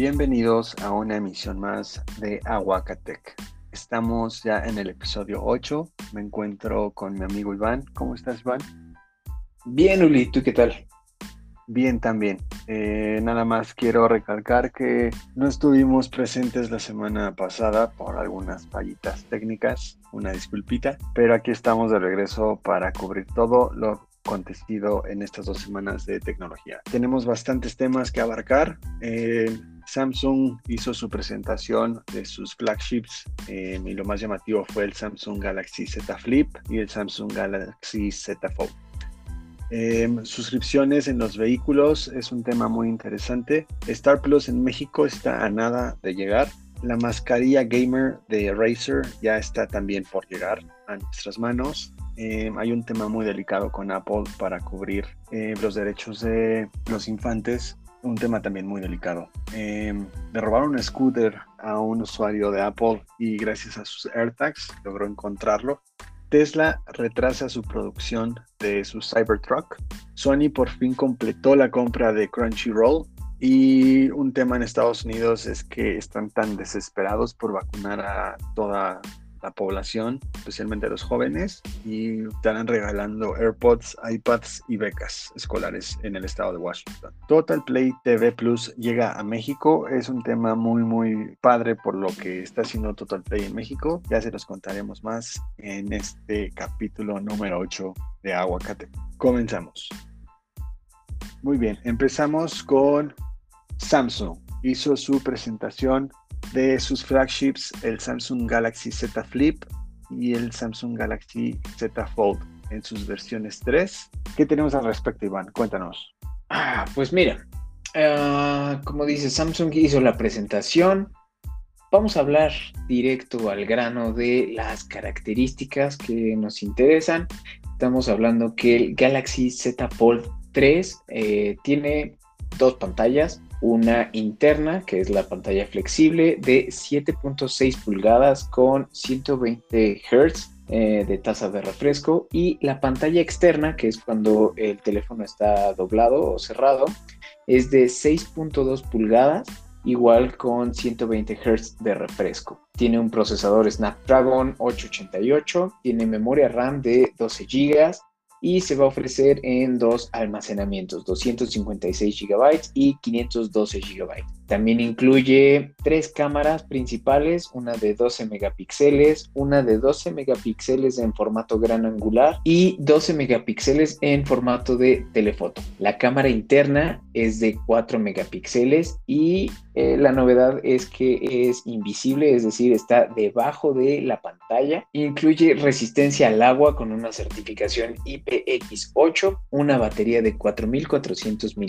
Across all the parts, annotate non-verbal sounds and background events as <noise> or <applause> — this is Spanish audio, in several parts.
Bienvenidos a una emisión más de Aguacatec. Estamos ya en el episodio 8. Me encuentro con mi amigo Iván. ¿Cómo estás, Iván? Bien, Uli, ¿tú qué tal? Bien, también. Eh, nada más quiero recalcar que no estuvimos presentes la semana pasada por algunas fallitas técnicas, una disculpita, pero aquí estamos de regreso para cubrir todo lo acontecido en estas dos semanas de tecnología. Tenemos bastantes temas que abarcar. Eh, Samsung hizo su presentación de sus flagships eh, y lo más llamativo fue el Samsung Galaxy Z Flip y el Samsung Galaxy Z Fold. Em, suscripciones en los vehículos es un tema muy interesante. Star Plus en México está a nada de llegar. La mascarilla gamer de Razer ya está también por llegar a nuestras manos. Em, hay un tema muy delicado con Apple para cubrir eh, los derechos de los infantes un tema también muy delicado. Eh, le robaron un scooter a un usuario de Apple y gracias a sus AirTags logró encontrarlo. Tesla retrasa su producción de su Cybertruck. Sony por fin completó la compra de Crunchyroll. Y un tema en Estados Unidos es que están tan desesperados por vacunar a toda la población, especialmente los jóvenes, y estarán regalando AirPods, iPads y becas escolares en el estado de Washington. Total Play TV Plus llega a México, es un tema muy muy padre por lo que está haciendo Total Play en México, ya se los contaremos más en este capítulo número 8 de Aguacate. Comenzamos. Muy bien, empezamos con Samsung. Hizo su presentación de sus flagships, el Samsung Galaxy Z Flip y el Samsung Galaxy Z Fold en sus versiones 3. ¿Qué tenemos al respecto, Iván? Cuéntanos. Ah, pues mira, ah, como dice Samsung hizo la presentación. Vamos a hablar directo al grano de las características que nos interesan. Estamos hablando que el Galaxy Z Fold 3 eh, tiene dos pantallas, una interna, que es la pantalla flexible de 7.6 pulgadas con 120 Hz eh, de tasa de refresco y la pantalla externa, que es cuando el teléfono está doblado o cerrado, es de 6.2 pulgadas igual con 120 Hz de refresco. Tiene un procesador Snapdragon 888, tiene memoria RAM de 12 GB, y se va a ofrecer en dos almacenamientos, 256 GB y 512 GB. También incluye tres cámaras principales, una de 12 megapíxeles, una de 12 megapíxeles en formato gran angular y 12 megapíxeles en formato de telefoto. La cámara interna es de 4 megapíxeles y eh, la novedad es que es invisible, es decir, está debajo de la pantalla. Incluye resistencia al agua con una certificación IPX8, una batería de 4400 mAh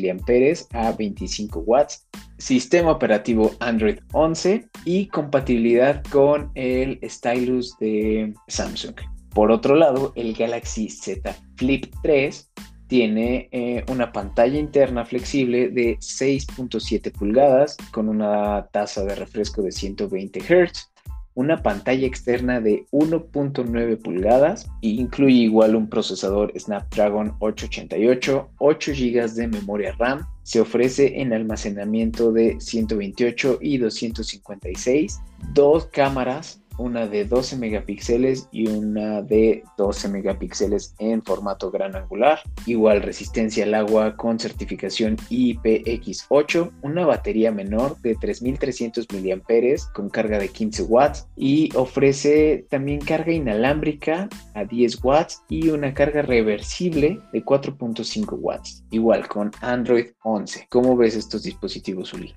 a 25 watts sistema operativo Android 11 y compatibilidad con el stylus de Samsung. Por otro lado, el Galaxy Z Flip 3 tiene eh, una pantalla interna flexible de 6.7 pulgadas con una tasa de refresco de 120 Hz una pantalla externa de 1.9 pulgadas e incluye igual un procesador Snapdragon 888, 8 GB de memoria RAM, se ofrece en almacenamiento de 128 y 256, dos cámaras una de 12 megapíxeles y una de 12 megapíxeles en formato gran angular. Igual resistencia al agua con certificación IPX8, una batería menor de 3300 mAh con carga de 15 watts y ofrece también carga inalámbrica a 10 watts y una carga reversible de 4.5 watts. Igual con Android 11. ¿Cómo ves estos dispositivos, Uli?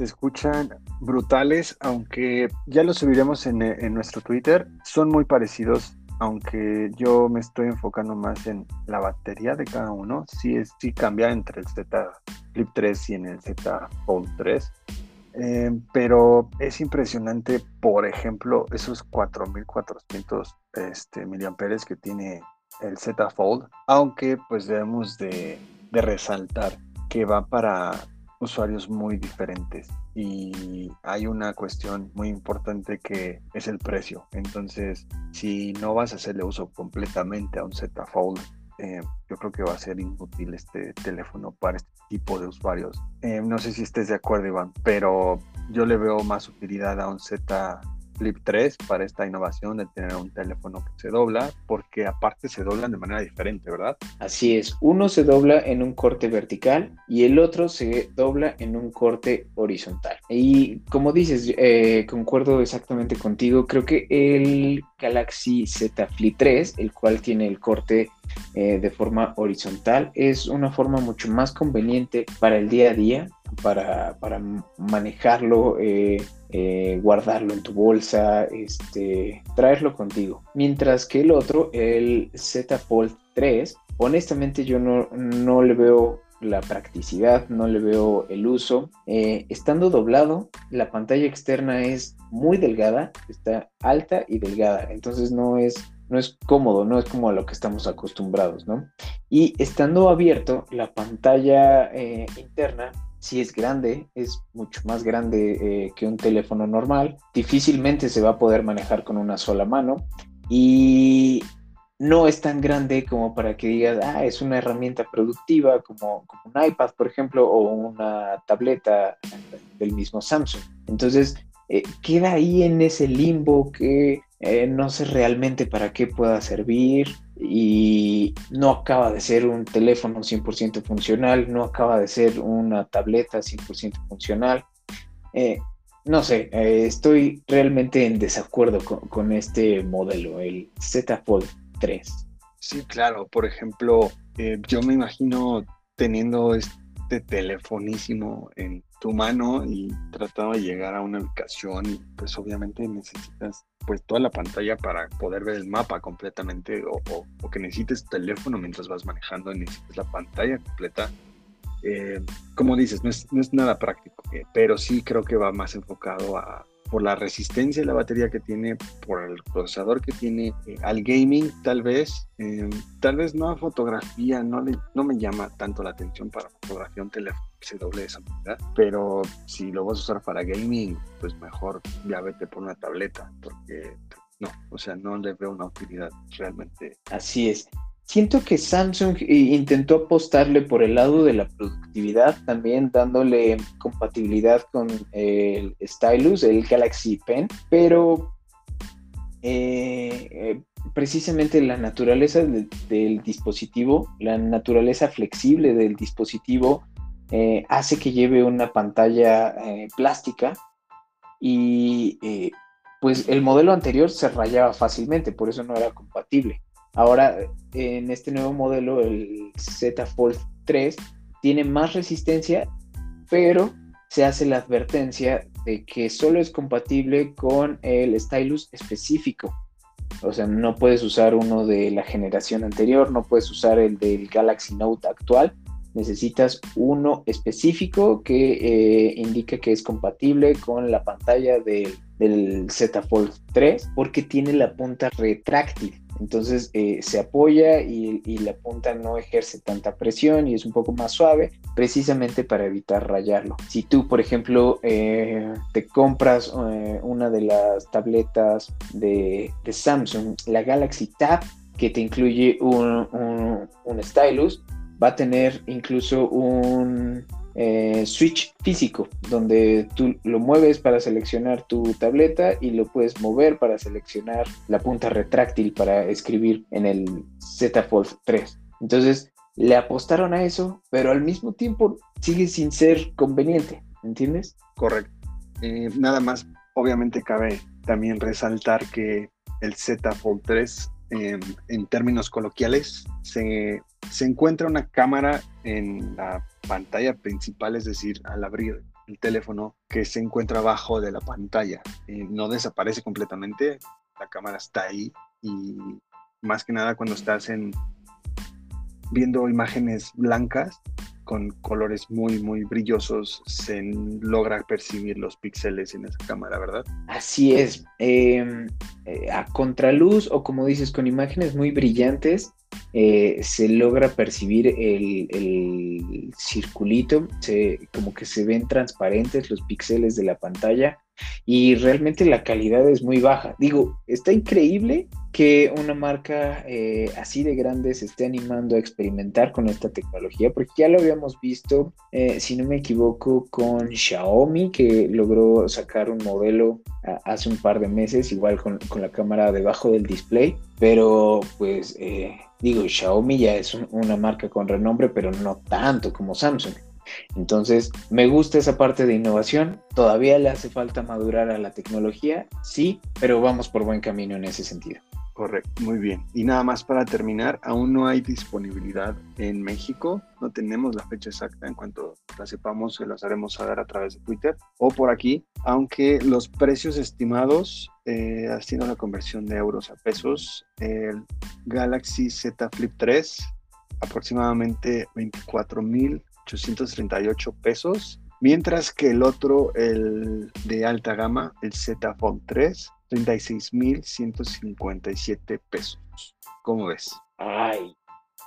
Se escuchan brutales, aunque ya los subiremos en, nuestro Twitter. Son muy parecidos, aunque yo me estoy enfocando más en la batería de cada uno. Sí, es, sí cambia entre el Z Flip 3 y en el Z Fold 3. Eh, pero es impresionante, por ejemplo, esos 4400 este, miliamperes que tiene el Z Fold, aunque pues debemos de, de resaltar que va para usuarios muy diferentes y hay una cuestión muy importante que es el precio. Entonces, si no vas a hacerle uso completamente a un Z Fold eh, yo creo que va a ser inútil este teléfono para este tipo de usuarios. Eh, no sé si estés de acuerdo, Iván, pero yo le veo más utilidad a un Z Flip 3 para esta innovación de tener un teléfono que se dobla, porque aparte se doblan de manera diferente, ¿verdad? Así es, uno se dobla en un corte vertical y el otro se dobla en un corte horizontal. Y como dices, eh, concuerdo exactamente contigo, creo que el Galaxy Z Flip 3, el cual tiene el corte eh, de forma horizontal, es una forma mucho más conveniente para el día a día, para, manejarlo. Eh, eh, guardarlo en tu bolsa, este, traerlo contigo. Mientras que el otro, el Z Fold 3, honestamente yo no, no le veo la practicidad, no le veo el uso. Eh, estando doblado, la pantalla externa es muy delgada, está alta y delgada, entonces no es, no es cómodo, no es como a lo que estamos acostumbrados, ¿no? Y estando abierto, la pantalla eh, interna si es grande, es mucho más grande eh, que un teléfono normal, difícilmente se va a poder manejar con una sola mano y no es tan grande como para que digas, ah, es una herramienta productiva como, un iPad, por ejemplo, o una tableta del mismo Samsung. Entonces, eh, queda ahí en ese limbo que eh, no sé realmente para qué pueda servir y no acaba de ser un teléfono 100% funcional, no acaba de ser una tableta 100% funcional. Eh, no sé, eh, estoy realmente en desacuerdo con, este modelo, el Z Fold 3. Sí, claro, por ejemplo, yo me imagino teniendo este telefonísimo en tu mano y tratando de llegar a una ubicación y pues obviamente necesitas pues toda la pantalla para poder ver el mapa completamente o, que necesites teléfono mientras vas manejando y necesites la pantalla completa. Eh, como dices, no es, no es nada práctico, eh, pero sí creo que va más enfocado a, por la resistencia de la batería que tiene, por el procesador que tiene, eh, al gaming tal vez, tal vez no a fotografía, no, le, no me llama tanto la atención para fotografía un teléfono se doble esa manera, pero si lo vas a usar para gaming, pues mejor ya vete por una tableta, porque no, o sea, no le veo una utilidad realmente. Así es. Siento que Samsung intentó apostarle por el lado de la productividad, también dándole compatibilidad con el Stylus, el Galaxy Pen, pero eh, eh, precisamente la naturaleza del dispositivo, la naturaleza flexible del dispositivo, eh, hace que lleve una pantalla plástica y pues el modelo anterior se rayaba fácilmente, por eso no era compatible. Ahora, en este nuevo modelo, el Z Fold 3, tiene más resistencia, pero se hace la advertencia de que solo es compatible con el stylus específico. O sea, no puedes usar uno de la generación anterior, no puedes usar el del Galaxy Note actual. Necesitas uno específico que eh, indique que es compatible con la pantalla del, del Z Fold 3 porque tiene la punta retráctil. Entonces eh, se apoya y, la punta no ejerce tanta presión y es un poco más suave, precisamente para evitar rayarlo. Si tú, por ejemplo, eh, te compras eh, una de las tabletas de, Samsung, la Galaxy Tab, que te incluye un, un stylus, va a tener incluso un eh, switch físico, donde tú lo mueves para seleccionar tu tableta y lo puedes mover para seleccionar la punta retráctil para escribir en el Z Fold 3. Entonces, le apostaron a eso, pero al mismo tiempo sigue sin ser conveniente, ¿entiendes? Correcto. Eh, nada más, obviamente cabe también resaltar que el Z Fold 3 em, en términos coloquiales, se, se, encuentra una cámara en la pantalla principal, es decir, al abrir el teléfono que se encuentra abajo de la pantalla. Eh, no desaparece completamente, la cámara está ahí y más que nada cuando estás en viendo imágenes blancas con colores muy muy brillosos se logra percibir los píxeles en esa cámara, ¿verdad? Así es. Em, eh, a contraluz o como dices con imágenes muy brillantes eh, se logra percibir el, circulito, como que se ven transparentes los píxeles de la pantalla y realmente la calidad es muy baja. Digo, está increíble que una marca eh, así de grande se esté animando a experimentar con esta tecnología, porque ya lo habíamos visto, eh, si no me equivoco, con Xiaomi, que logró sacar un modelo hace un par de meses, igual con, con, la cámara debajo del display, pero pues eh, digo, Xiaomi ya es una marca con renombre, pero no tanto como Samsung. Entonces, me gusta esa parte de innovación. Todavía le hace falta madurar a la tecnología, sí, pero vamos por buen camino en ese sentido. Correcto, muy bien. Y nada más para terminar, aún no hay disponibilidad en México, no tenemos la fecha exacta, en cuanto la sepamos se las haremos saber a través de Twitter o por aquí, aunque los precios estimados, eh, haciendo la conversión de euros a pesos, el Galaxy Z Flip 3 aproximadamente 24.838 pesos, mientras que el otro, el de alta gama, el Z Fold 3, 36.157 pesos. ¿Cómo ves? Ay,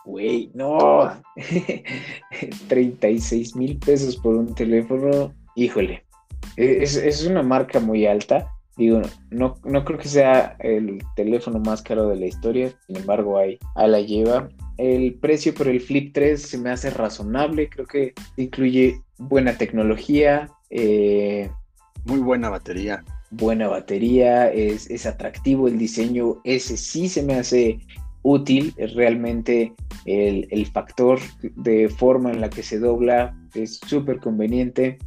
güey, no. <laughs> 36 mil pesos por un teléfono. Híjole, es, una marca muy alta. Digo, no, no creo que sea el teléfono más caro de la historia, sin embargo, ahí, a la lleva. El precio por el Flip 3 se me hace razonable, creo que incluye buena tecnología. Eh, muy buena batería buena batería, es, es, atractivo el diseño, ese sí se me hace útil, es realmente el, el factor de forma en la que se dobla es súper conveniente,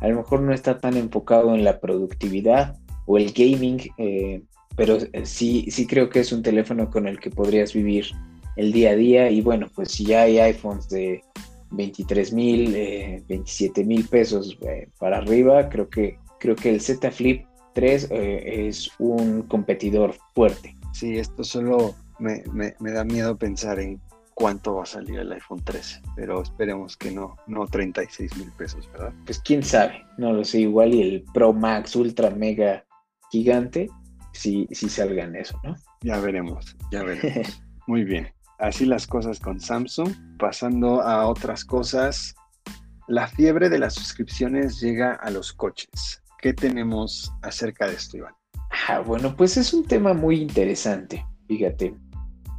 a lo mejor no está tan enfocado en la productividad o el gaming, eh, pero sí, sí creo que es un teléfono con el que podrías vivir el día a día y bueno, pues si ya hay iPhones de 23 mil, 27 eh, mil pesos eh, para arriba, creo que, creo que el Z Flip 3 eh, es un competidor fuerte. Sí, esto solo me, da miedo pensar en cuánto va a salir el iPhone 13, pero esperemos que no, no 36 mil pesos, ¿verdad? Pues quién sabe, no lo sé, igual y el Pro Max Ultra Mega Gigante, si, si salga en eso, ¿no? Ya veremos, ya veremos. <laughs> Muy bien, así las cosas con Samsung. Pasando a otras cosas, la fiebre de las suscripciones llega a los coches. ¿Qué tenemos acerca de esto, Iván? Ah, bueno, pues es un tema muy interesante, fíjate.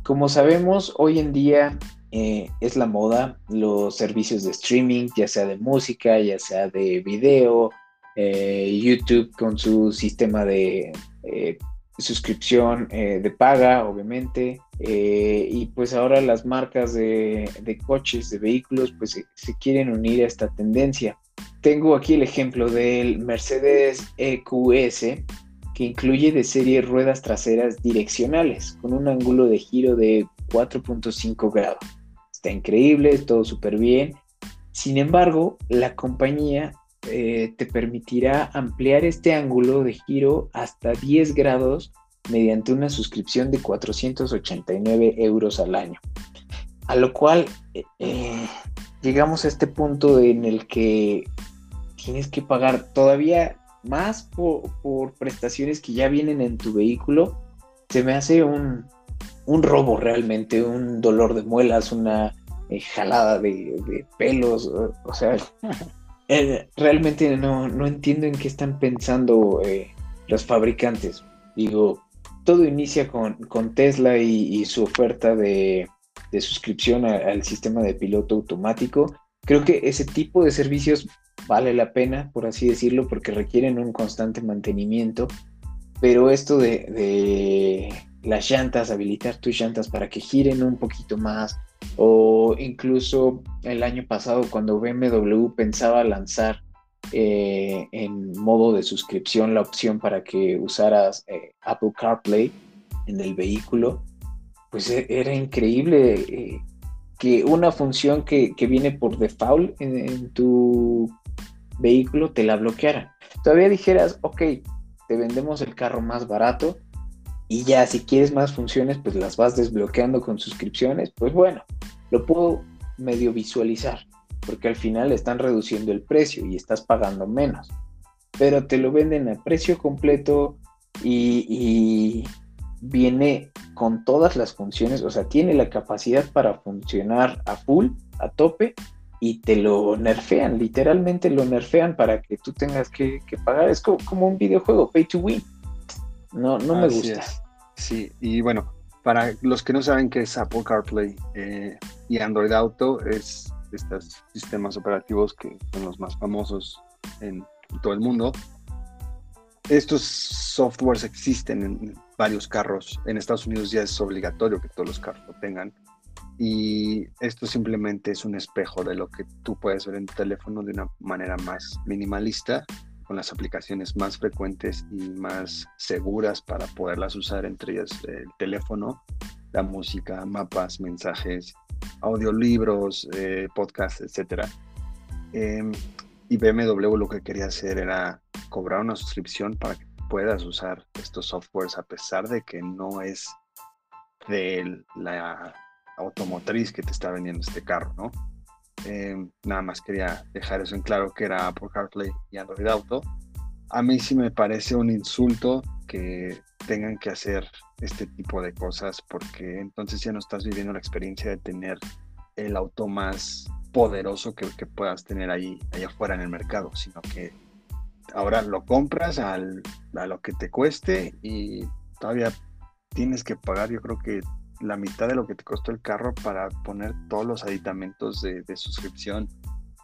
Como sabemos, hoy en día eh, es la moda los servicios de streaming, ya sea de música, ya sea de video, eh, YouTube con su sistema de eh, suscripción de paga, obviamente, y pues ahora las marcas de, coches, de vehículos, pues se quieren unir a esta tendencia. Tengo aquí el ejemplo del Mercedes EQS, que incluye de serie ruedas traseras direccionales con un ángulo de giro de 4.5 grados. Está increíble, todo súper bien. Sin embargo, la compañía eh, te permitirá ampliar este ángulo de giro hasta 10 grados mediante una suscripción de 489 euros al año. A lo cual eh, llegamos a este punto en el que tienes que pagar todavía más por, prestaciones que ya vienen en tu vehículo, se me hace un, robo realmente, un dolor de muelas, una eh, jalada de, pelos, o, sea, <laughs> eh, realmente no, entiendo en qué están pensando eh, los fabricantes. Digo, todo inicia con, Tesla y, su oferta de, suscripción al sistema de piloto automático. Creo que ese tipo de servicios vale la pena, por así decirlo, porque requieren un constante mantenimiento. Pero esto de, las llantas, habilitar tus llantas para que giren un poquito más, o incluso el año pasado cuando BMW pensaba lanzar eh, en modo de suscripción la opción para que usaras eh, Apple CarPlay en el vehículo, pues e, era increíble eh, que una función que, viene por default en, tu vehículo te la bloqueara. Todavía dijeras, ok, te vendemos el carro más barato y ya si quieres más funciones, pues las vas desbloqueando con suscripciones, pues bueno, lo puedo medio visualizar, porque al final están reduciendo el precio y estás pagando menos, pero te lo venden a precio completo y, y viene con todas las funciones, o sea, tiene la capacidad para funcionar a full, a tope, y te lo nerfean, literalmente lo nerfean para que tú tengas que, pagar. Es como, un videojuego, pay to win. No, no me gusta. Sí, y bueno, para los que no saben qué es Apple CarPlay eh, y Android Auto, es estos sistemas operativos que son los más famosos en todo el mundo. Estos softwares existen en varios carros. En Estados Unidos ya es obligatorio que todos los carros lo tengan y esto simplemente es un espejo de lo que tú puedes ver en tu teléfono de una manera más minimalista, con las aplicaciones más frecuentes y más seguras para poderlas usar, entre ellas el teléfono, la música, mapas, mensajes, audiolibros, eh, podcasts, etc. Em, y BMW lo que quería hacer era cobrar una suscripción para que puedas usar estos softwares a pesar de que no es de la automotriz que te está vendiendo este carro, ¿no? Em, nada más quería dejar eso en claro que era Apple CarPlay y Android Auto. A mí sí me parece un insulto que tengan que hacer este tipo de cosas porque entonces ya no estás viviendo la experiencia de tener el auto más poderoso que, puedas tener ahí, allá afuera en el mercado, sino que ahora lo compras a lo que te cueste y todavía tienes que pagar, yo creo que la mitad de lo que te costó el carro para poner todos los aditamentos de, suscripción.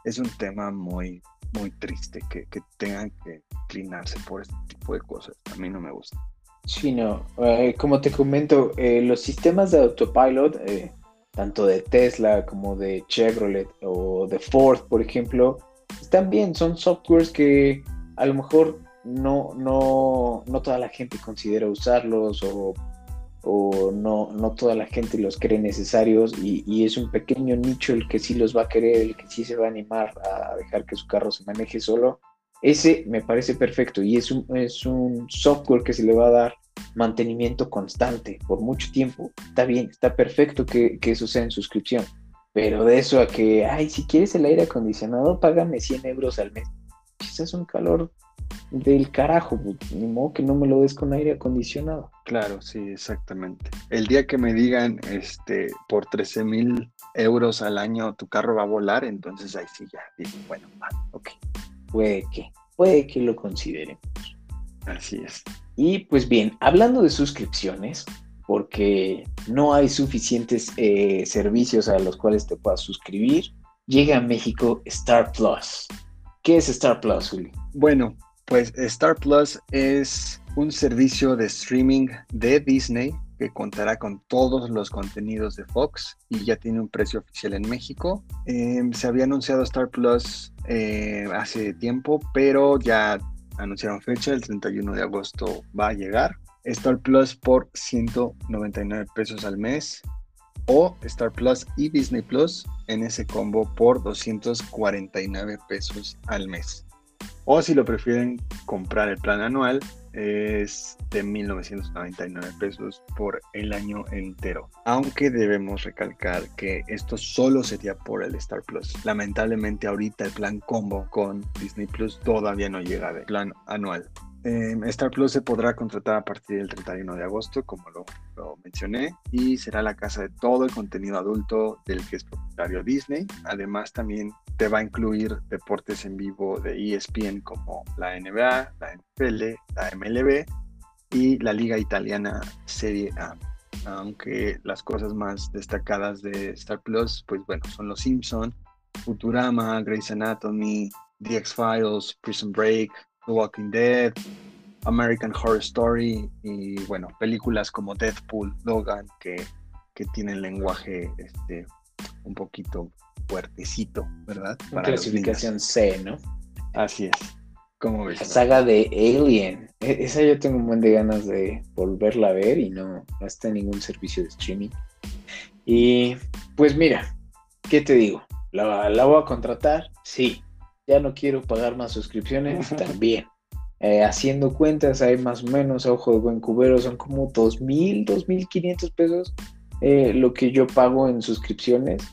Es un tema muy, muy triste que, tengan que inclinarse por este tipo de cosas. A mí no me gusta. Sí, no. Eh, como te comento, eh, los sistemas de autopilot, eh, tanto de Tesla como de Chevrolet o de Ford, por ejemplo, están bien. Son softwares que a lo mejor no, no, no toda la gente considera usarlos o o no, no toda la gente los cree necesarios y, es un pequeño nicho el que sí los va a querer, el que sí se va a animar a dejar que su carro se maneje solo, ese me parece perfecto y es un, es un software que se le va a dar mantenimiento constante por mucho tiempo. Está bien, está perfecto que, que eso sea en suscripción, pero de eso a que, ay, si quieres el aire acondicionado, págame 100 euros al mes. Quizás un calor del carajo, ni modo que no me lo des con aire acondicionado. Claro, sí, exactamente. El día que me digan, este, por 13 mil euros al año tu carro va a volar, entonces ahí sí ya, bueno, ok. Puede que, puede que lo consideremos. Así es. Y pues bien, hablando de suscripciones, porque no hay suficientes eh, servicios a los cuales te puedas suscribir, llega a México Star Plus. ¿Qué es Star Plus, Juli? Bueno, pues Star Plus es un servicio de streaming de Disney que contará con todos los contenidos de Fox y ya tiene un precio oficial en México. Em, se había anunciado Star Plus eh, hace tiempo, pero ya anunciaron fecha, el 31 de agosto va a llegar. Star Plus por 199 pesos al mes o Star Plus y Disney Plus en ese combo por 249 pesos al mes. O si lo prefieren comprar el plan anual, es de 1999 pesos por el año entero. Aunque debemos recalcar que esto solo sería por el Star Plus. Lamentablemente ahorita el plan combo con Disney Plus todavía no llega de plan anual. Em, Star Plus se podrá contratar a partir del 31 de agosto, como lo, mencioné, y será la casa de todo el contenido adulto del que es propietario Disney. Además, también te va a incluir deportes en vivo de ESPN como la NBA, la NFL, la MLB y la Liga Italiana Serie A. Aunque las cosas más destacadas de Star Plus, pues bueno, son Los Simpson, Futurama, Grey's Anatomy, The X-Files, Prison Break, The Walking Dead, American Horror Story y bueno, películas como Deadpool, Logan, que, que tienen lenguaje este, un poquito fuertecito, ¿verdad? Para clasificación C, ¿no? Así es. ¿Cómo ves? La saga de Alien. E, esa yo tengo un buen de ganas de volverla a ver y no, no está en ningún servicio de streaming. Y pues mira, ¿qué te digo? ¿La, la voy a contratar? Sí ya no quiero pagar más suscripciones, <laughs> también. Eh, haciendo cuentas, hay más o menos, a ojo de buen cubero, son como 2.000, 2.500 pesos eh, lo que yo pago en suscripciones.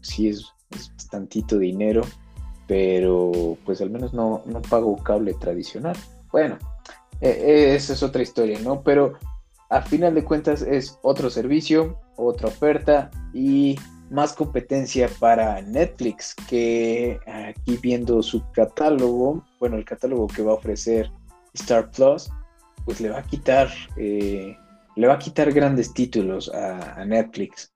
Sí, es, bastantito dinero, pero pues al menos no, no pago cable tradicional. Bueno, eh, esa es otra historia, ¿no? Pero a final de cuentas es otro servicio, otra oferta y más competencia para Netflix, que aquí viendo su catálogo, bueno, el catálogo que va a ofrecer Star Plus, pues le va a quitar, eh, le va a quitar grandes títulos a, Netflix.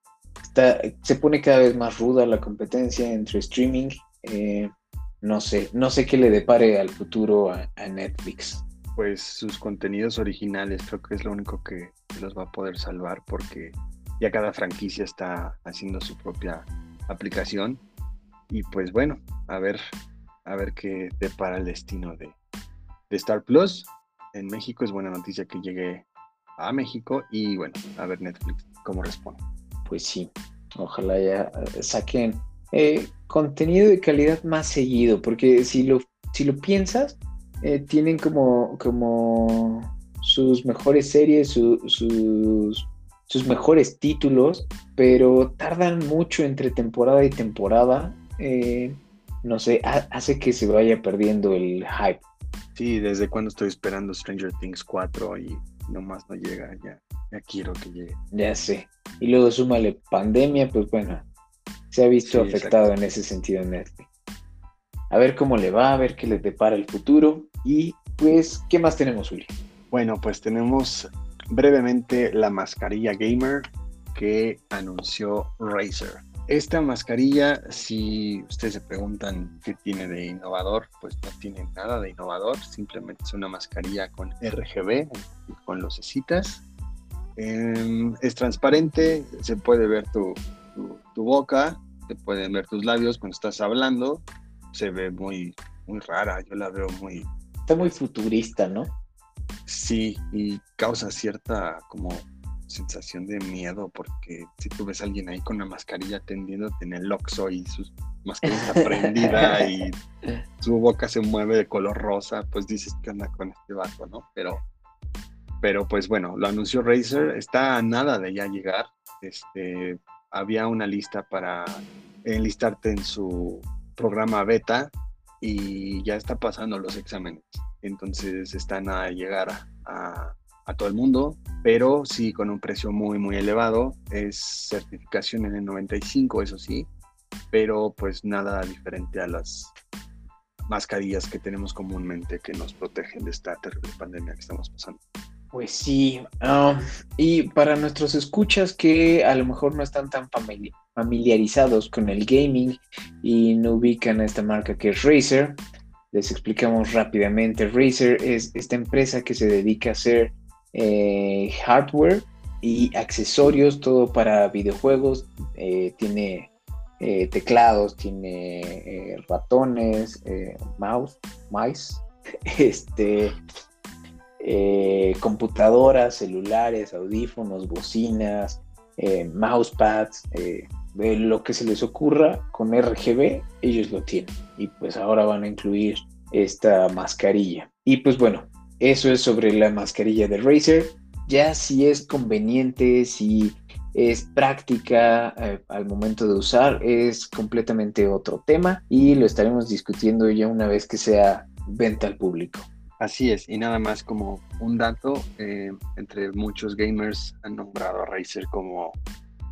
se pone cada vez más ruda la competencia entre streaming. Eh, no sé, no sé qué le depare al futuro a, Netflix. Pues sus contenidos originales creo que es lo único que los va a poder salvar porque ya cada franquicia está haciendo su propia aplicación y pues bueno, a ver, a ver qué depara el destino de, Star Plus. En México es buena noticia que llegue a México y bueno, a ver Netflix cómo responde. Pues sí, ojalá ya eh, saquen eh, contenido de calidad más seguido, porque si lo, si lo piensas, eh, tienen como, como sus mejores series, sus, sus mejores títulos, pero tardan mucho entre temporada y temporada. no sé, hace que se vaya perdiendo el hype. Sí, desde cuando estoy esperando Stranger Things 4 y nomás no llega, ya, ya quiero que llegue. Ya sé. Y luego súmale pandemia, pues bueno, se ha visto afectado en ese sentido en Netflix. A ver cómo le va, a ver qué le depara el futuro. Y pues, ¿qué más tenemos, Uli? Bueno, pues tenemos brevemente la mascarilla gamer que anunció Razer. Esta mascarilla, si ustedes se preguntan qué tiene de innovador, pues no tiene nada de innovador, simplemente es una mascarilla con RGB, con lucecitas. Em, es transparente, se puede ver tu, boca, se pueden ver tus labios cuando estás hablando, se ve muy, muy rara, yo la veo muy... Está muy futurista, ¿no? Sí, y causa cierta como sensación de miedo porque si tú ves a alguien ahí con una mascarilla tendiéndote en el oxo y su mascarilla está prendida y <laughs> su boca se mueve de color rosa, pues dices que anda con este vato, ¿no? Pero, pero pues bueno, lo anunció Razer, está a nada de ya llegar. Este, había una lista para enlistarte en su programa beta y ya está pasando los exámenes. Entonces están a llegar a a todo el mundo, pero sí con un precio muy, muy elevado. Es certificación en el 95, eso sí, pero pues nada diferente a las mascarillas que tenemos comúnmente que nos protegen de esta terrible pandemia que estamos pasando. Pues sí, um, y para nuestros escuchas que a lo mejor no están tan familiarizados con el gaming y no ubican a esta marca que es Razer, les explicamos rápidamente. Razer es esta empresa que se dedica a hacer eh, hardware y accesorios, todo para videojuegos. Eh, tiene eh, teclados, tiene ratones, mouse, mice, <laughs> este, computadoras, celulares, audífonos, bocinas, mousepads, lo que se les ocurra con RGB, ellos lo tienen. Y pues ahora van a incluir esta mascarilla. Y pues bueno, eso es sobre la mascarilla de Razer. Ya si es conveniente, si es práctica eh, al momento de usar, es completamente otro tema y lo estaremos discutiendo ya una vez que sea venta al público. Así es, y nada más como un dato, eh, entre muchos gamers han nombrado a Razer como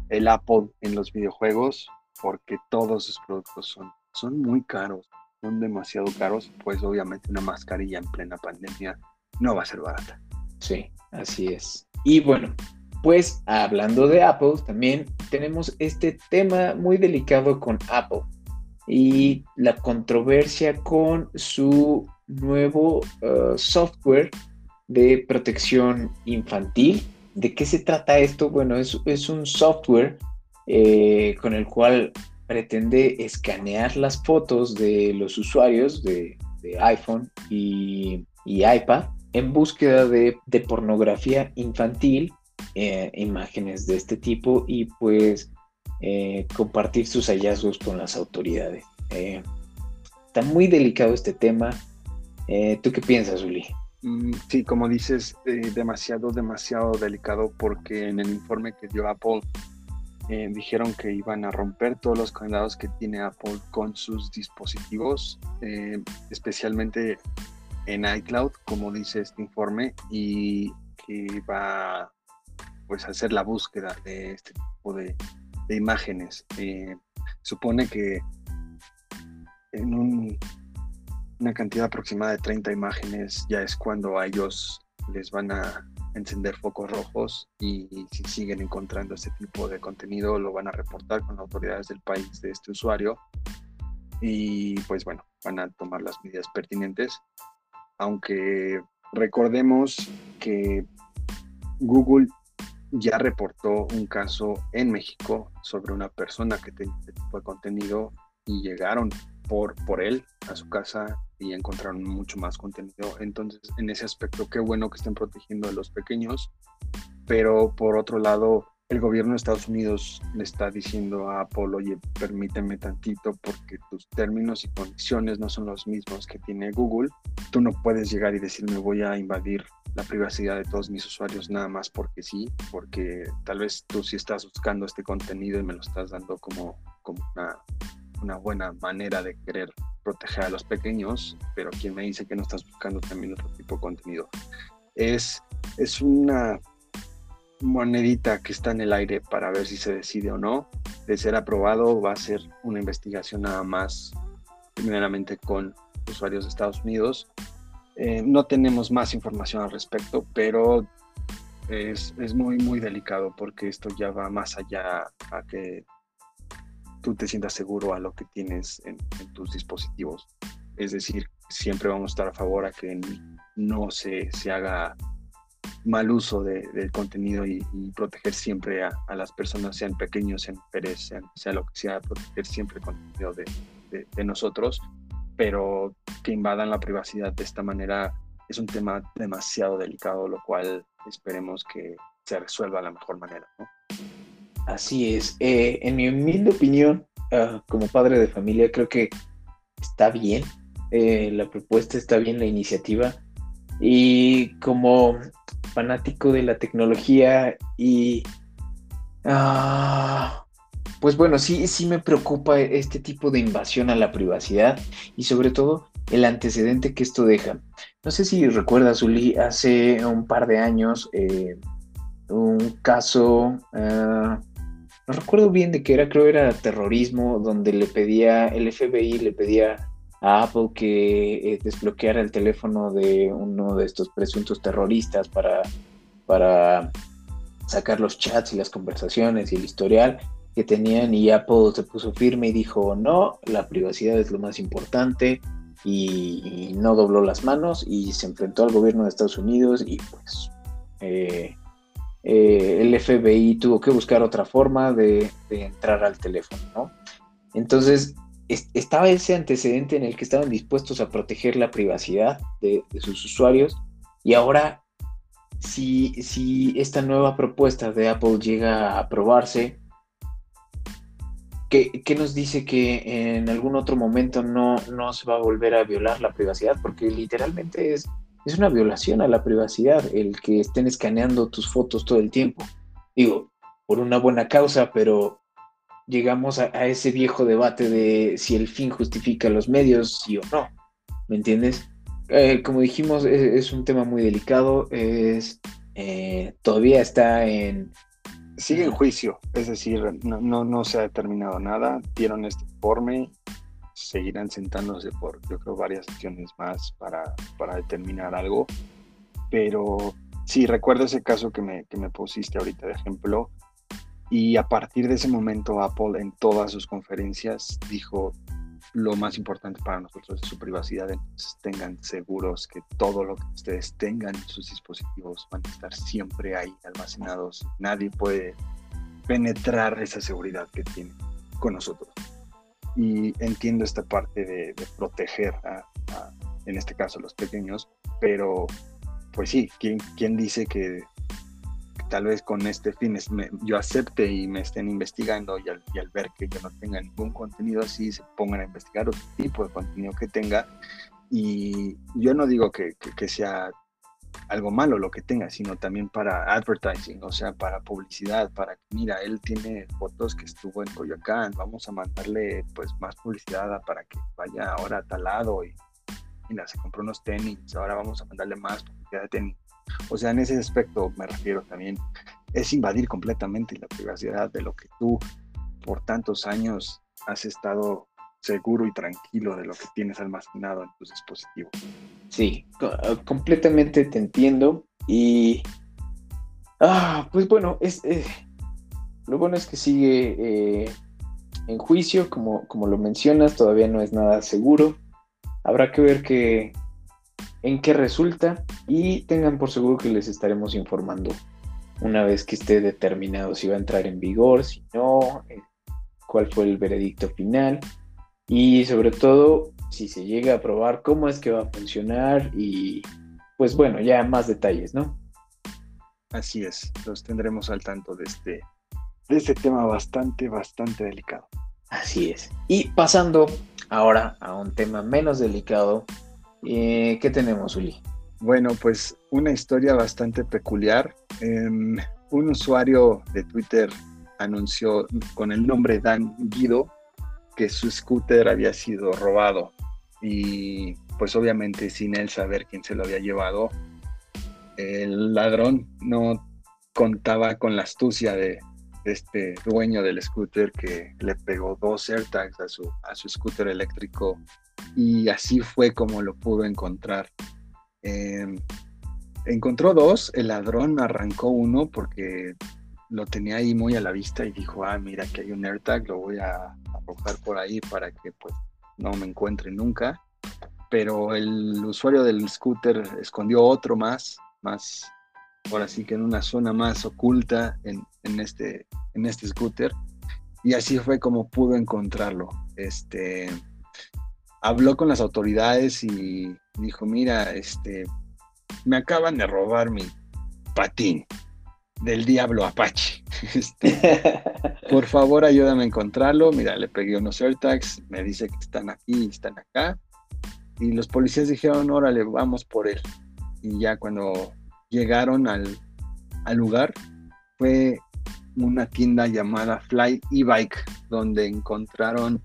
el Apple en los videojuegos, porque todos sus productos son, son muy caros, son demasiado caros, pues obviamente una mascarilla en plena pandemia no va a ser barata. Sí, así es. Y bueno, pues hablando de Apple, también tenemos este tema muy delicado con Apple y la controversia con su nuevo uh, software de protección infantil. ¿De qué se trata esto? Bueno, es, un software eh, con el cual pretende escanear las fotos de los usuarios de, iPhone y, iPad en búsqueda de, pornografía infantil, eh, imágenes de este tipo y pues eh, compartir sus hallazgos con las autoridades. Está muy delicado este tema. ¿Tú qué piensas, Uli? Mm, sí, como dices, demasiado, demasiado delicado porque en el informe que dio Apple dijeron que iban a romper todos los candados que tiene Apple con sus dispositivos, especialmente en iCloud, como dice este informe, y que va pues a hacer la búsqueda de este tipo de, imágenes. Eh, supone que en una cantidad aproximada de 30 imágenes ya es cuando a ellos les van a encender focos rojos y si siguen encontrando este tipo de contenido lo van a reportar con las autoridades del país de este usuario y pues bueno, van a tomar las medidas pertinentes. Aunque recordemos que Google ya reportó un caso en México sobre una persona que tenía este tipo de contenido y llegaron por, por él a su casa y encontraron mucho más contenido. Entonces, en ese aspecto, qué bueno que estén protegiendo a los pequeños, pero por otro lado, el gobierno de Estados Unidos le está diciendo a Apple, oye, permíteme tantito porque tus términos y condiciones no son los mismos que tiene Google. Tú no puedes llegar y decirme voy a invadir la privacidad de todos mis usuarios nada más porque sí, porque tal vez tú sí estás buscando este contenido y me lo estás dando como, como una, una buena manera de querer proteger a los pequeños, pero quien me dice que no estás buscando también otro tipo de contenido. Es, es una monedita que está en el aire para ver si se decide o no. De ser aprobado, va a ser una investigación nada más, primeramente con usuarios de Estados Unidos. Eh, no tenemos más información al respecto, pero es, es, muy, muy delicado porque esto ya va más allá a que tú te sientas seguro a lo que tienes en, en tus dispositivos. Es decir, siempre vamos a estar a favor a que no se, se haga mal uso del contenido y, proteger siempre a, las personas, sean pequeños, sean mujeres, sean, sea lo que sea, proteger siempre el contenido de, de, nosotros, pero que invadan la privacidad de esta manera es un tema demasiado delicado, lo cual esperemos que se resuelva de la mejor manera. Así es. Eh, en mi humilde opinión, ah, como padre de familia, creo que está bien. Eh, la propuesta está bien, la iniciativa. Y como fanático de la tecnología y... Ah, pues bueno, sí, sí me preocupa este tipo de invasión a la privacidad y sobre todo el antecedente que esto deja. No sé si recuerdas, Uli, hace un par de años eh, un caso, ah, no recuerdo bien de qué era, creo era terrorismo, donde le pedía, el FBI le pedía a Apple que eh, desbloqueara el teléfono de uno de estos presuntos terroristas para, para sacar los chats y las conversaciones y el historial que tenían y Apple se puso firme y dijo no, la privacidad es lo más importante y, no dobló las manos y se enfrentó al gobierno de Estados Unidos y pues eh, eh, el FBI tuvo que buscar otra forma de, de entrar al teléfono, ¿no? Entonces, estaba ese antecedente en el que estaban dispuestos a proteger la privacidad de, sus usuarios y ahora si, si, esta nueva propuesta de Apple llega a aprobarse, ¿qué, nos dice que en algún otro momento no, no, se va a volver a violar la privacidad? Porque literalmente es, es una violación a la privacidad el que estén escaneando tus fotos todo el tiempo. Digo, por una buena causa, pero llegamos a, ese viejo debate de si el fin justifica los medios, sí o no. ¿Me entiendes? Eh, como dijimos, es, un tema muy delicado, es eh, todavía está en... Sigue en juicio, es decir, no, no, no se ha determinado nada, dieron este informe, seguirán sentándose por, yo creo, varias sesiones más para, para determinar algo, pero sí, recuerdo ese caso que me, que me pusiste ahorita de ejemplo, y a partir de ese momento Apple en todas sus conferencias dijo lo más importante para nosotros es su privacidad, entonces tengan seguros que todo lo que ustedes tengan en sus dispositivos van a estar siempre ahí almacenados. Nadie puede penetrar esa seguridad que tienen con nosotros. Y entiendo esta parte de, proteger a, en este caso, a los pequeños, pero pues sí, ¿quién, quién dice que tal vez con este fin yo acepte y me estén investigando y al, ver que yo no tenga ningún contenido así, se pongan a investigar otro tipo de contenido que tenga. Y yo no digo que, que, sea algo malo lo que tenga, sino también para advertising, o sea, para publicidad, para mira, él tiene fotos que estuvo en Coyoacán, vamos a mandarle pues más publicidad para que vaya ahora a tal lado y mira, se compró unos tenis, ahora vamos a mandarle más publicidad de tenis. O sea, en ese aspecto me refiero también, es invadir completamente la privacidad de lo que tú por tantos años has estado seguro y tranquilo de lo que tienes almacenado en tus dispositivos. Sí, completamente te entiendo. Y ah, pues bueno, es, eh, lo bueno es que sigue eh, en juicio, como, como lo mencionas, todavía no es nada seguro. Habrá que ver que, en qué resulta y tengan por seguro que les estaremos informando una vez que esté determinado si va a entrar en vigor, si no, eh, cuál fue el veredicto final y sobre todo si se llega a probar cómo es que va a funcionar y pues bueno, ya más detalles, ¿no? Así es, los tendremos al tanto de este, de este tema bastante, bastante delicado. Así es. Y pasando ahora a un tema menos delicado, eh, ¿qué tenemos, Uli? Bueno, pues una historia bastante peculiar. Em, un usuario de Twitter anunció con el nombre Dan Guido que su scooter había sido robado y pues obviamente sin él saber quién se lo había llevado, el ladrón no contaba con la astucia de, este dueño del scooter que le pegó dos AirTags a su, a su scooter eléctrico y así fue como lo pudo encontrar. Em, encontró dos, el ladrón arrancó uno porque lo tenía ahí muy a la vista y dijo, ah, mira que hay un AirTag, lo voy a arrojar por ahí para que pues no me encuentre nunca. Pero el usuario del scooter escondió otro más, más, ahora sí que en una zona más oculta en, en este, en este scooter. Y así fue como pudo encontrarlo. Este, habló con las autoridades y dijo, mira, este, me acaban de robar mi patín del diablo Apache. <laughs> Este, <laughs> por favor, ayúdame a encontrarlo. Mira, le pegué unos AirTags, me dice que están aquí, están acá. Y los policías dijeron, órale, vamos por él. Y ya cuando llegaron al, al lugar, fue una tienda llamada Fly e-Bike, donde encontraron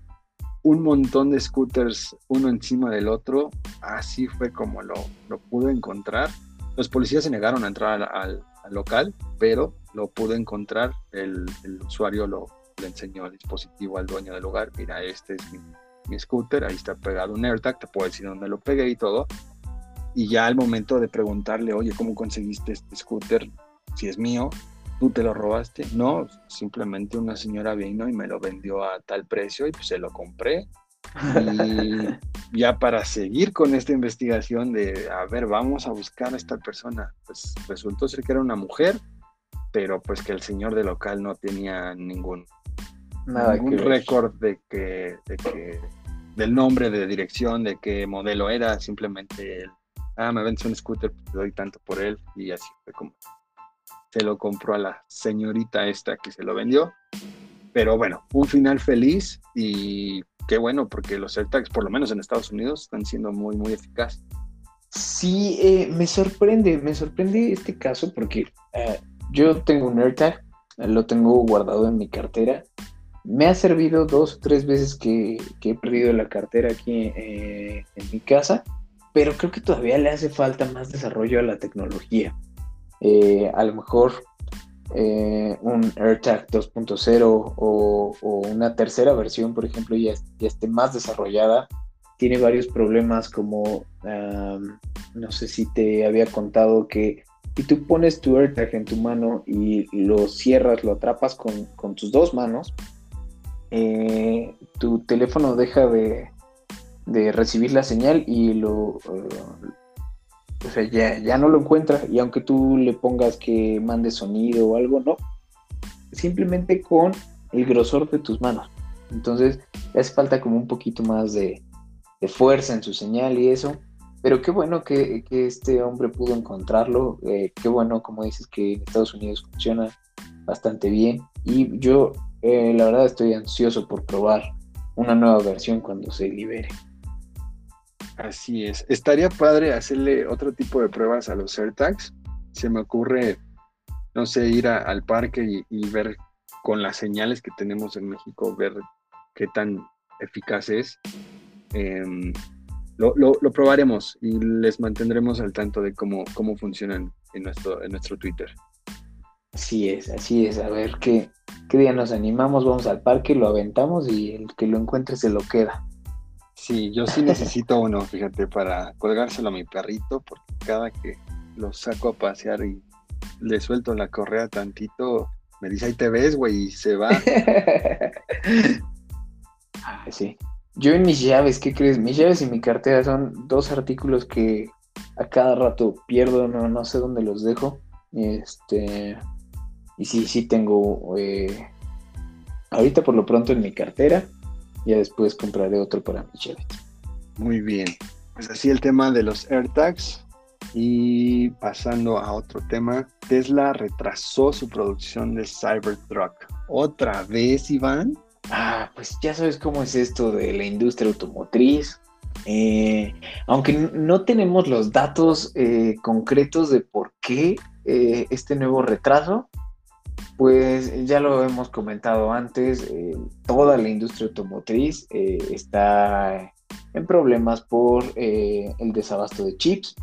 un montón de scooters uno encima del otro. Así fue como lo, lo pude encontrar. Los policías se negaron a entrar al, local, pero lo pude encontrar. El, usuario lo, le enseñó el dispositivo al dueño del lugar. Mira, este es mi, scooter, ahí está pegado un AirTag, te puedo decir dónde lo pegué y todo. Y ya al momento de preguntarle, oye, ¿cómo conseguiste este scooter? Si es mío, ¿tú te lo robaste? No, simplemente una señora vino y me lo vendió a tal precio y pues se lo compré. Y ya para seguir con esta investigación de, a ver, vamos a buscar a esta persona, pues resultó ser que era una mujer, pero pues que el señor del local no tenía ningún, ningún récord de que, de que, del nombre, de dirección, de qué modelo era, simplemente él, ah, me vendes un scooter, pues, te doy tanto por él, y así fue como se lo compró a la señorita esta que se lo vendió. Pero bueno, un final feliz y qué bueno, porque los AirTags, por lo menos en Estados Unidos, están siendo muy, muy eficaces. Sí, eh, me sorprende, me sorprende este caso porque eh, yo tengo un AirTag, lo tengo guardado en mi cartera. Me ha servido dos o tres veces que, he perdido la cartera aquí eh, en mi casa, pero creo que todavía le hace falta más desarrollo a la tecnología. a lo mejor eh, un AirTag 2.0 o, una tercera versión, por ejemplo, ya, ya, esté más desarrollada, tiene varios problemas como, no sé si te había contado que si tú pones tu AirTag en tu mano y lo cierras, lo atrapas con, tus dos manos, eh, tu teléfono deja de, recibir la señal y lo, eh, o sea, ya, ya no lo encuentra y aunque tú le pongas que mande sonido o algo, no. Simplemente con el grosor de tus manos. Entonces, hace falta como un poquito más de, fuerza en su señal y eso. Pero qué bueno que, este hombre pudo encontrarlo. Eh, qué bueno, como dices, que en Estados Unidos funciona bastante bien. Y yo, eh, la verdad, estoy ansioso por probar una nueva versión cuando se libere. Así es. Estaría padre hacerle otro tipo de pruebas a los AirTags. Se me ocurre, no sé, ir al parque y, ver con las señales que tenemos en México, ver qué tan eficaz es. Em, lo, probaremos y les mantendremos al tanto de cómo, cómo funcionan en nuestro, en nuestro Twitter. Así es, así es. A ver qué, ¿Qué día nos animamos? Vamos al parque, lo aventamos y el que lo encuentre se lo queda. Sí, yo sí necesito uno, fíjate, para colgárselo a mi perrito, porque cada que lo saco a pasear y le suelto la correa tantito, me dice, ahí te ves, güey, y se va. <laughs> sí. Yo en mis llaves, ¿qué crees? Mis llaves y mi cartera son dos artículos que a cada rato pierdo, no, no sé dónde los dejo. Este, y sí, sí tengo, eh, ahorita por lo pronto en mi cartera, ya después compraré otro para mi. Muy bien. Pues así el tema de los AirTags. Y pasando a otro tema, Tesla retrasó su producción de Cybertruck. ¿Otra vez, Iván? Ah, pues ya sabes cómo es esto de la industria automotriz. Eh, aunque no tenemos los datos eh, concretos de por qué eh, este nuevo retraso, pues ya lo hemos comentado antes, toda la industria automotriz está en problemas por el desabasto de chips.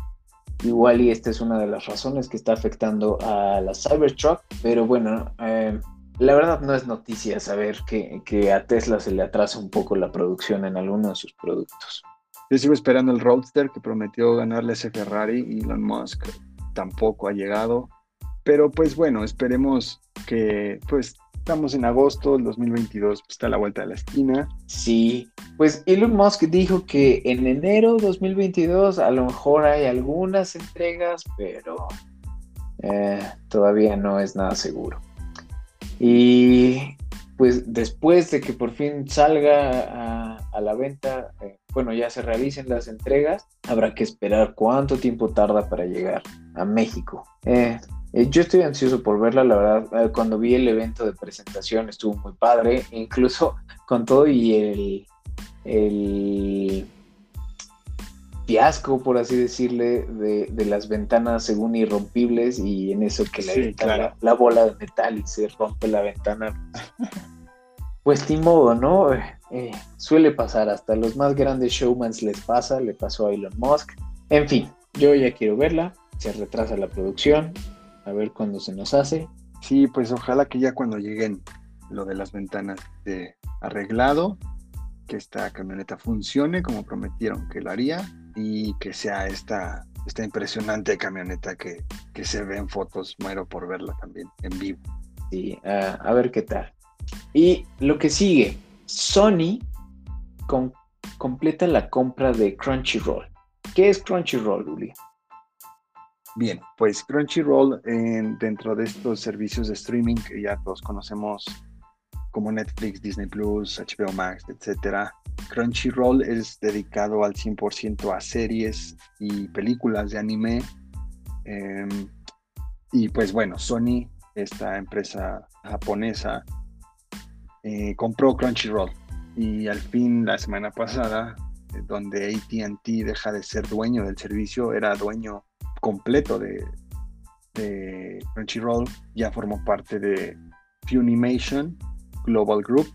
Igual y esta es una de las razones que está afectando a la Cybertruck, pero bueno, la verdad no es noticia saber que, que, a Tesla se le atrasa un poco la producción en alguno de sus productos. Yo sigo esperando el Roadster que prometió ganarle ese Ferrari y Elon Musk tampoco ha llegado. Pero pues bueno, esperemos que pues estamos en agosto del 2022, pues, está a la vuelta de la esquina. Sí, pues Elon Musk dijo que en enero 2022 a lo mejor hay algunas entregas, pero eh, todavía no es nada seguro. Y pues después de que por fin salga a, la venta, eh, bueno, ya se realicen las entregas, habrá que esperar cuánto tiempo tarda para llegar a México. Eh, eh, yo estoy ansioso por verla, la verdad, cuando vi el evento de presentación estuvo muy padre, incluso con todo y el, el fiasco, por así decirle, de, las ventanas según irrompibles y en eso que le la, bola de metal y se rompe la ventana. <laughs> Pues ni modo, ¿no? Eh, suele pasar, hasta los más grandes showmans les pasa, le pasó a Elon Musk. En fin, yo ya quiero verla, se retrasa la producción, a ver cuándo se nos hace. Sí, pues ojalá que ya cuando lleguen lo de las ventanas de arreglado, que esta camioneta funcione como prometieron que lo haría y que sea esta, esta impresionante camioneta que, se ve en fotos. Muero por verla también en vivo. Sí, a ver qué tal. Y lo que sigue, Sony completa la compra de Crunchyroll. ¿Qué es Crunchyroll, Uli? Bien, pues Crunchyroll dentro de estos servicios de streaming que ya todos conocemos como Netflix, Disney Plus, HBO Max, etcétera, Crunchyroll es dedicado al 100% a series y películas de anime. Em, y pues bueno, Sony, esta empresa japonesa, eh, compró Crunchyroll. Y al fin, la semana pasada, eh, donde ATT deja de ser dueño del servicio, era dueño completo de, Crunchyroll, ya formó parte de Funimation Global Group,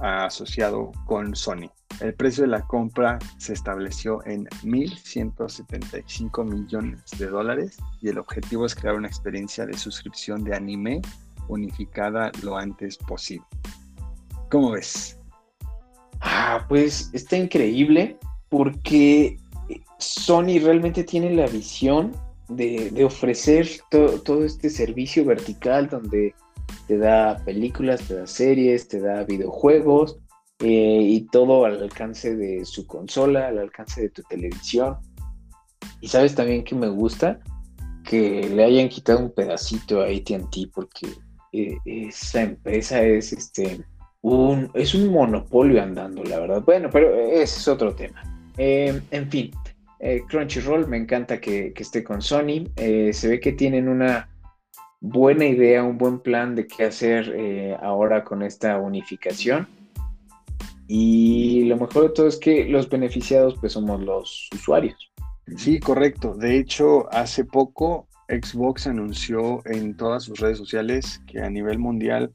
asociado con Sony. El precio de la compra se estableció en 1.175 millones de dólares y el objetivo es crear una experiencia de suscripción de anime unificada lo antes posible. ¿Cómo ves? Ah, pues está increíble porque Sony realmente tiene la visión de, ofrecer todo este servicio vertical donde te da películas, te da series, te da videojuegos, eh, y todo al alcance de su consola, al alcance de tu televisión. Y sabes también que me gusta que le hayan quitado un pedacito a ATT porque eh, esa empresa es este un, es un monopolio andando, la verdad. Bueno, pero ese es otro tema. Em, en fin, eh, Crunchyroll me encanta que, esté con Sony. se ve que tienen una buena idea, un buen plan de qué hacer ahora con esta unificación. Y lo mejor de todo es que los beneficiados pues somos los usuarios. Sí, correcto. De hecho, hace poco Xbox anunció en todas sus redes sociales que a nivel mundial,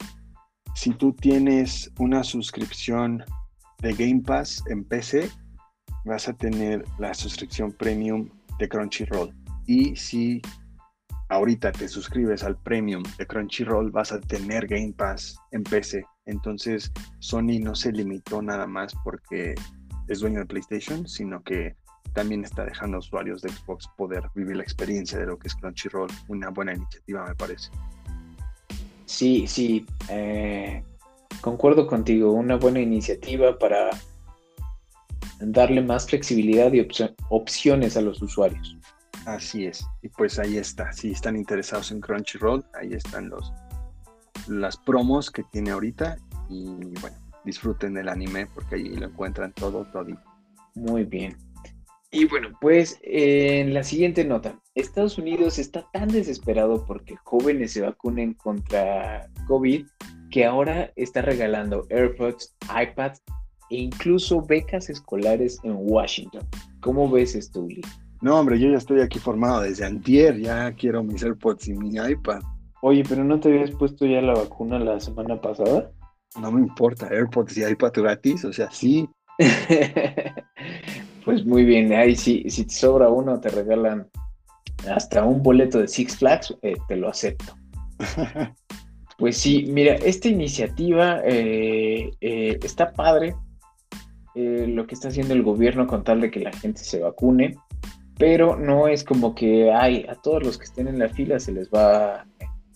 si tú tienes una suscripción de Game Pass en PC, vas a tener la suscripción premium de Crunchyroll. Y si ahorita te suscribes al premium de Crunchyroll, vas a tener Game Pass en PC. Entonces, Sony no se limitó nada más porque es dueño de PlayStation, sino que también está dejando a usuarios de Xbox poder vivir la experiencia de lo que es Crunchyroll. Una buena iniciativa, me parece. Sí, sí, eh, concuerdo contigo. Una buena iniciativa para darle más flexibilidad y opciones a los usuarios. Así es. Y pues ahí está. Si están interesados en Crunchyroll, ahí están los las promos que tiene ahorita. Y bueno, disfruten del anime porque ahí lo encuentran todo, todo. Muy bien. Y bueno, pues en la siguiente nota, Estados Unidos está tan desesperado porque jóvenes se vacunen contra COVID que ahora está regalando AirPods, iPads e incluso becas escolares en Washington. ¿Cómo ves esto, Uli? No, hombre, yo ya estoy aquí formado desde antier, ya quiero mis AirPods y mi iPad. Oye, pero ¿no te habías puesto ya la vacuna la semana pasada? No me importa, AirPods y iPad gratis, o sea, sí. <laughs> pues muy bien, ahí sí, si te sobra uno, te regalan hasta un boleto de Six Flags, eh, te lo acepto. <laughs> pues sí, mira, esta iniciativa eh, eh, está padre, lo que está haciendo el gobierno con tal de que la gente se vacune pero no es como que ay, a todos los que estén en la fila se les va a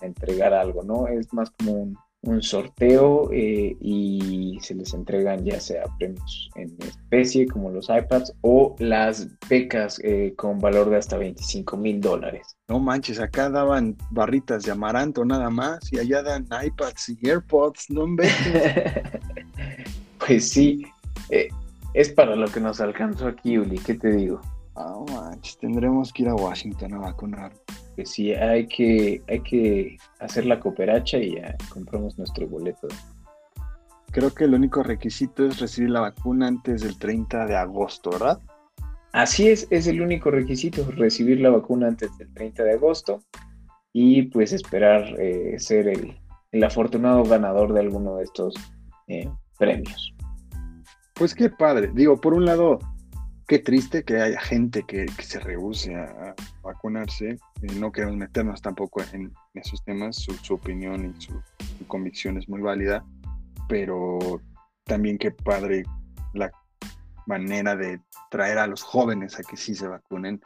entregar algo, ¿no? Es más como un, sorteo eh, y se les entregan ya sea premios en especie como los iPads o las becas eh, con valor de hasta 25 mil dólares. No manches, acá daban barritas de amaranto nada más y allá dan iPads y AirPods, no <laughs> Pues sí, eh, es para lo que nos alcanzó aquí, Uli, ¿qué te digo? Ah, tendremos que ir a Washington a vacunar. Que sí, hay que, hay que hacer la cooperacha y ya compramos nuestro boleto. Creo que el único requisito es recibir la vacuna antes del 30 de agosto, ¿verdad? Así es, es el único requisito, recibir la vacuna antes del 30 de agosto y pues esperar eh, ser el, afortunado ganador de alguno de estos eh, premios. Pues qué padre. Digo, por un lado, qué triste que haya gente que, se rehúse a, vacunarse. Eh, no queremos meternos tampoco en esos temas. Su, opinión y su, convicción es muy válida, pero también qué padre la manera de traer a los jóvenes a que sí se vacunen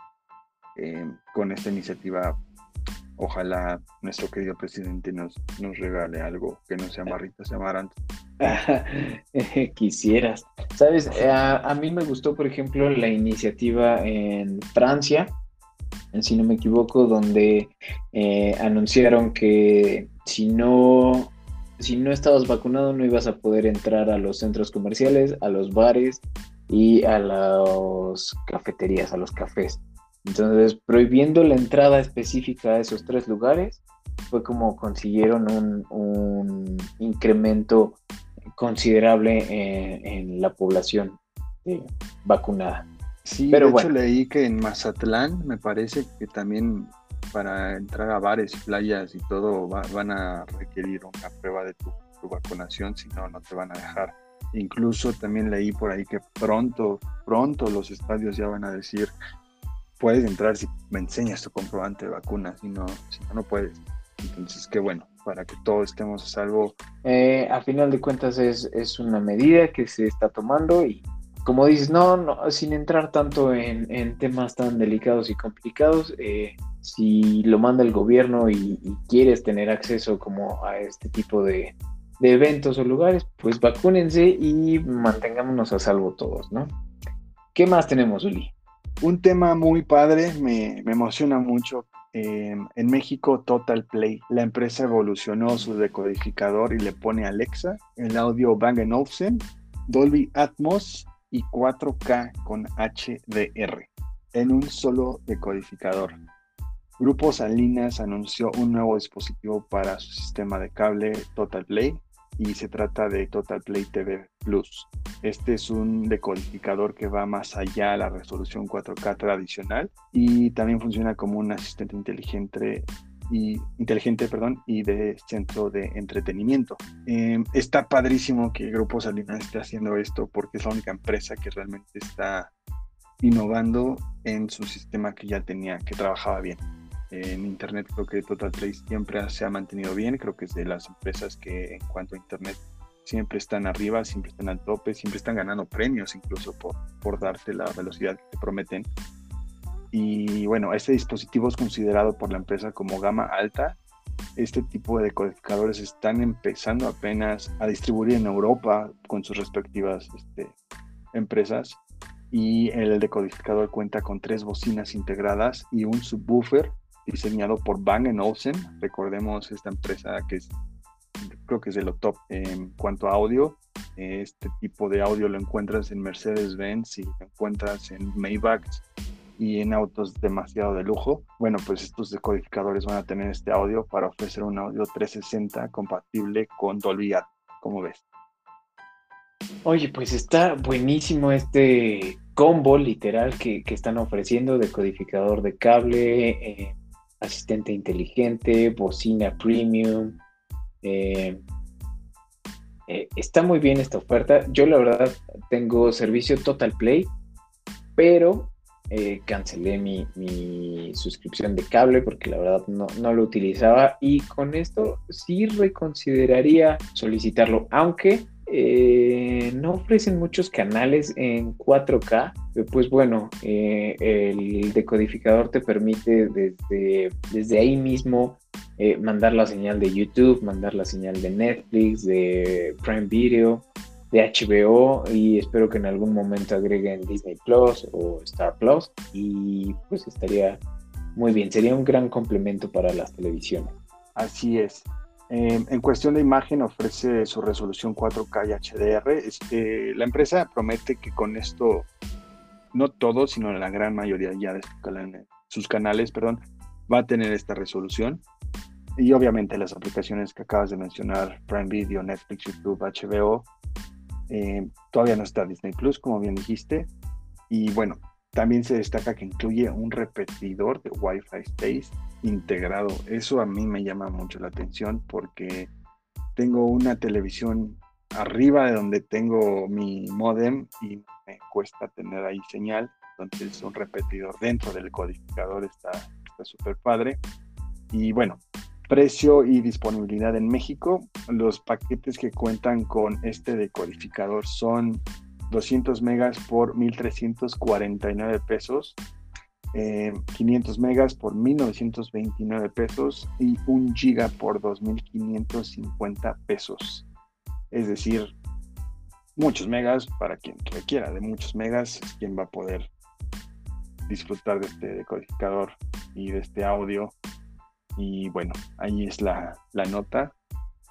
eh, con esta iniciativa ojalá nuestro querido presidente nos, nos regale algo que no sea marrita, sea amaranto. <laughs> Quisieras. Sabes, a, mí me gustó, por ejemplo, la iniciativa en Francia, si no me equivoco, donde eh, anunciaron que si no, si no estabas vacunado no ibas a poder entrar a los centros comerciales, a los bares y a las cafeterías, a los cafés. Entonces, prohibiendo la entrada específica a esos tres lugares, fue como consiguieron un, incremento considerable en, la población eh, vacunada. Sí, Pero de hecho leí que en Mazatlán me parece que también para entrar a bares playas y todo van a requerir una prueba de tu, tu vacunación, si no, no te van a dejar. Incluso también leí por ahí que pronto, pronto los estadios ya van a decir puedes entrar si me enseñas tu comprobante de vacuna, si no, si no, no puedes. Entonces, qué bueno, para que todos estemos a salvo. Eh, a final de cuentas es, es, una medida que se está tomando y como dices, no, no sin entrar tanto en, en temas tan delicados y complicados, eh, si lo manda el gobierno y, quieres tener acceso como a este tipo de, de eventos o lugares, pues vacúnense y mantengámonos a salvo todos, ¿no? ¿Qué más tenemos, Uli? Un tema muy padre, me, emociona mucho. Em, en México, Total Play, la empresa evolucionó su decodificador y le pone Alexa el audio Bang Olufsen, Dolby Atmos y 4K con HDR en un solo decodificador. Grupo Salinas anunció un nuevo dispositivo para su sistema de cable Total Play y se trata de Total Play TV Plus. Este es un decodificador que va más allá de la resolución 4K tradicional y también funciona como un asistente inteligente y inteligente, perdón, y de centro de entretenimiento. Em, está padrísimo que Grupo Salinas esté haciendo esto porque es la única empresa que realmente está innovando en su sistema que ya tenía, que trabajaba bien. En Internet creo que Total Play siempre se ha mantenido bien, creo que es de las empresas que en cuanto a Internet siempre están arriba, siempre están al tope, siempre están ganando premios incluso por, por darte la velocidad que te prometen. Y bueno, este dispositivo es considerado por la empresa como gama alta. Este tipo de decodificadores están empezando apenas a distribuir en Europa con sus respectivas este, empresas. Y el decodificador cuenta con tres bocinas integradas y un subwoofer diseñado por Bang Olufsen. Recordemos esta empresa que es, creo que es de lo top en cuanto a audio. Este tipo de audio lo encuentras en Mercedes-Benz y lo encuentras en Maybach y en autos demasiado de lujo. Bueno, pues estos decodificadores van a tener este audio para ofrecer un audio 360 compatible con Dolby Atmos. ¿Cómo ves? Oye, pues está buenísimo este combo literal que, están ofreciendo, decodificador de cable, eh, asistente inteligente, bocina premium. Eh, eh, está muy bien esta oferta. Yo la verdad tengo servicio Total Play, pero eh, cancelé mi, suscripción de cable porque la verdad no, lo utilizaba y con esto sí reconsideraría solicitarlo, aunque eh, no ofrecen muchos canales en 4K, pues bueno, eh, el decodificador te permite desde ahí mismo mandar la señal de YouTube, mandar la señal de Netflix, de Prime Video, de HBO y espero que en algún momento agreguen Disney Plus o Star Plus y pues estaría muy bien, sería un gran complemento para las televisiones. Así es. Eh, en cuestión de imagen ofrece su resolución 4K y HDR. Este, la empresa promete que con esto, no todo, sino la gran mayoría ya de sus canales, perdón, va a tener esta resolución. Y obviamente las aplicaciones que acabas de mencionar, Prime Video, Netflix, YouTube, HBO, eh, todavía no está Disney Plus, como bien dijiste. Y bueno, también se destaca que incluye un repetidor de Wi-Fi Space integrado. Eso a mí me llama mucho la atención porque tengo una televisión arriba de donde tengo mi modem y me cuesta tener ahí señal. Entonces un repetidor dentro del codificador está súper padre. Y bueno, precio y disponibilidad en México. Los paquetes que cuentan con este decodificador son 200 megas por 1.349 pesos, 500 eh, megas por 1.929 pesos y 1 giga por 2.550 pesos. Es decir, muchos megas para quien requiera de muchos megas, quien va a poder disfrutar de este decodificador y de este audio y bueno, ahí es la, nota.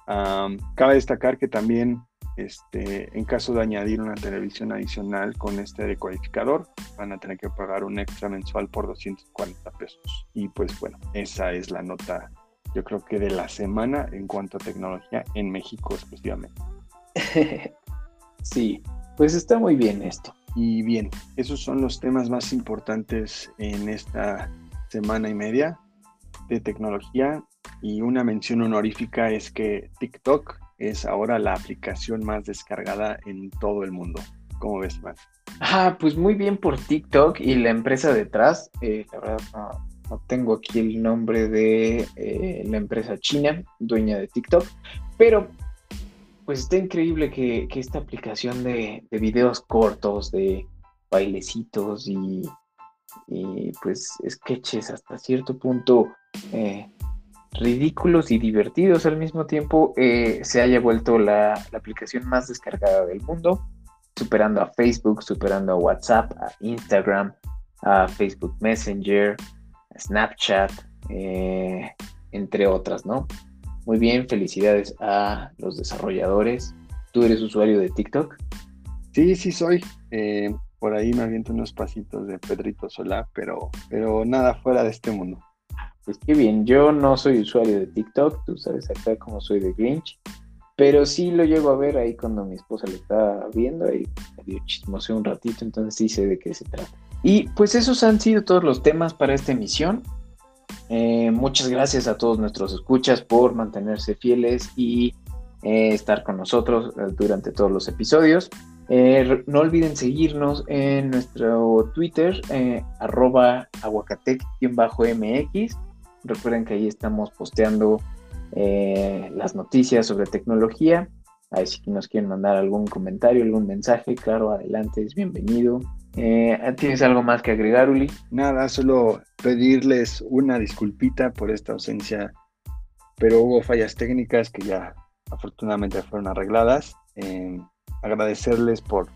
cabe destacar que también este, en caso de añadir una televisión adicional con este decodificador, van a tener que pagar un extra mensual por 240 pesos. Y pues bueno, esa es la nota, yo creo que de la semana en cuanto a tecnología en México exclusivamente. <laughs> sí, pues está muy bien esto. Y bien, esos son los temas más importantes en esta semana y media de tecnología y una mención honorífica es que TikTok es ahora la aplicación más descargada en todo el mundo. ¿Cómo ves, Iván? Ah, pues muy bien por TikTok y la empresa detrás. Eh, la verdad no, tengo aquí el nombre de eh, la empresa china, dueña de TikTok, pero pues está increíble que, esta aplicación de, de videos cortos, de bailecitos y, y pues sketches hasta cierto punto eh, ridículos y divertidos al mismo tiempo, eh, se haya vuelto la, aplicación más descargada del mundo, superando a Facebook, superando a WhatsApp, a Instagram, a Facebook Messenger, a Snapchat, eh, entre otras, ¿no? Muy bien, felicidades a los desarrolladores. ¿Tú eres usuario de TikTok? Sí, sí soy. por ahí me aviento unos pasitos de Pedrito Solá, pero, pero nada fuera de este mundo. Pues qué bien, yo no soy usuario de TikTok, tú sabes acá como soy de Grinch, pero sí lo llego a ver ahí cuando mi esposa lo está viendo y medio chismoseo un ratito, entonces sí sé de qué se trata. Y pues esos han sido todos los temas para esta emisión. Eh, muchas gracias a todos nuestros escuchas por mantenerse fieles y eh, estar con nosotros eh, durante todos los episodios. no olviden seguirnos en nuestro Twitter, arroba aguacatec-mx Recuerden que ahí estamos posteando eh, las noticias sobre tecnología. Ahí si nos quieren mandar algún comentario, algún mensaje, claro, adelante, es bienvenido. Eh, ¿Tienes algo más que agregar, Uli? Nada, solo pedirles una disculpita por esta ausencia, pero hubo fallas técnicas que ya afortunadamente fueron arregladas. Eh, agradecerles por,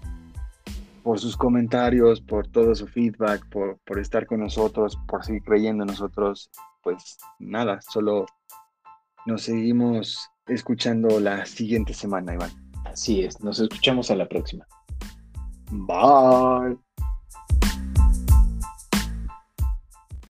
por sus comentarios, por todo su feedback, por, por estar con nosotros, por seguir creyendo en nosotros. Pues nada, solo nos seguimos escuchando la siguiente semana, Iván. Así es, nos escuchamos a la próxima. Bye.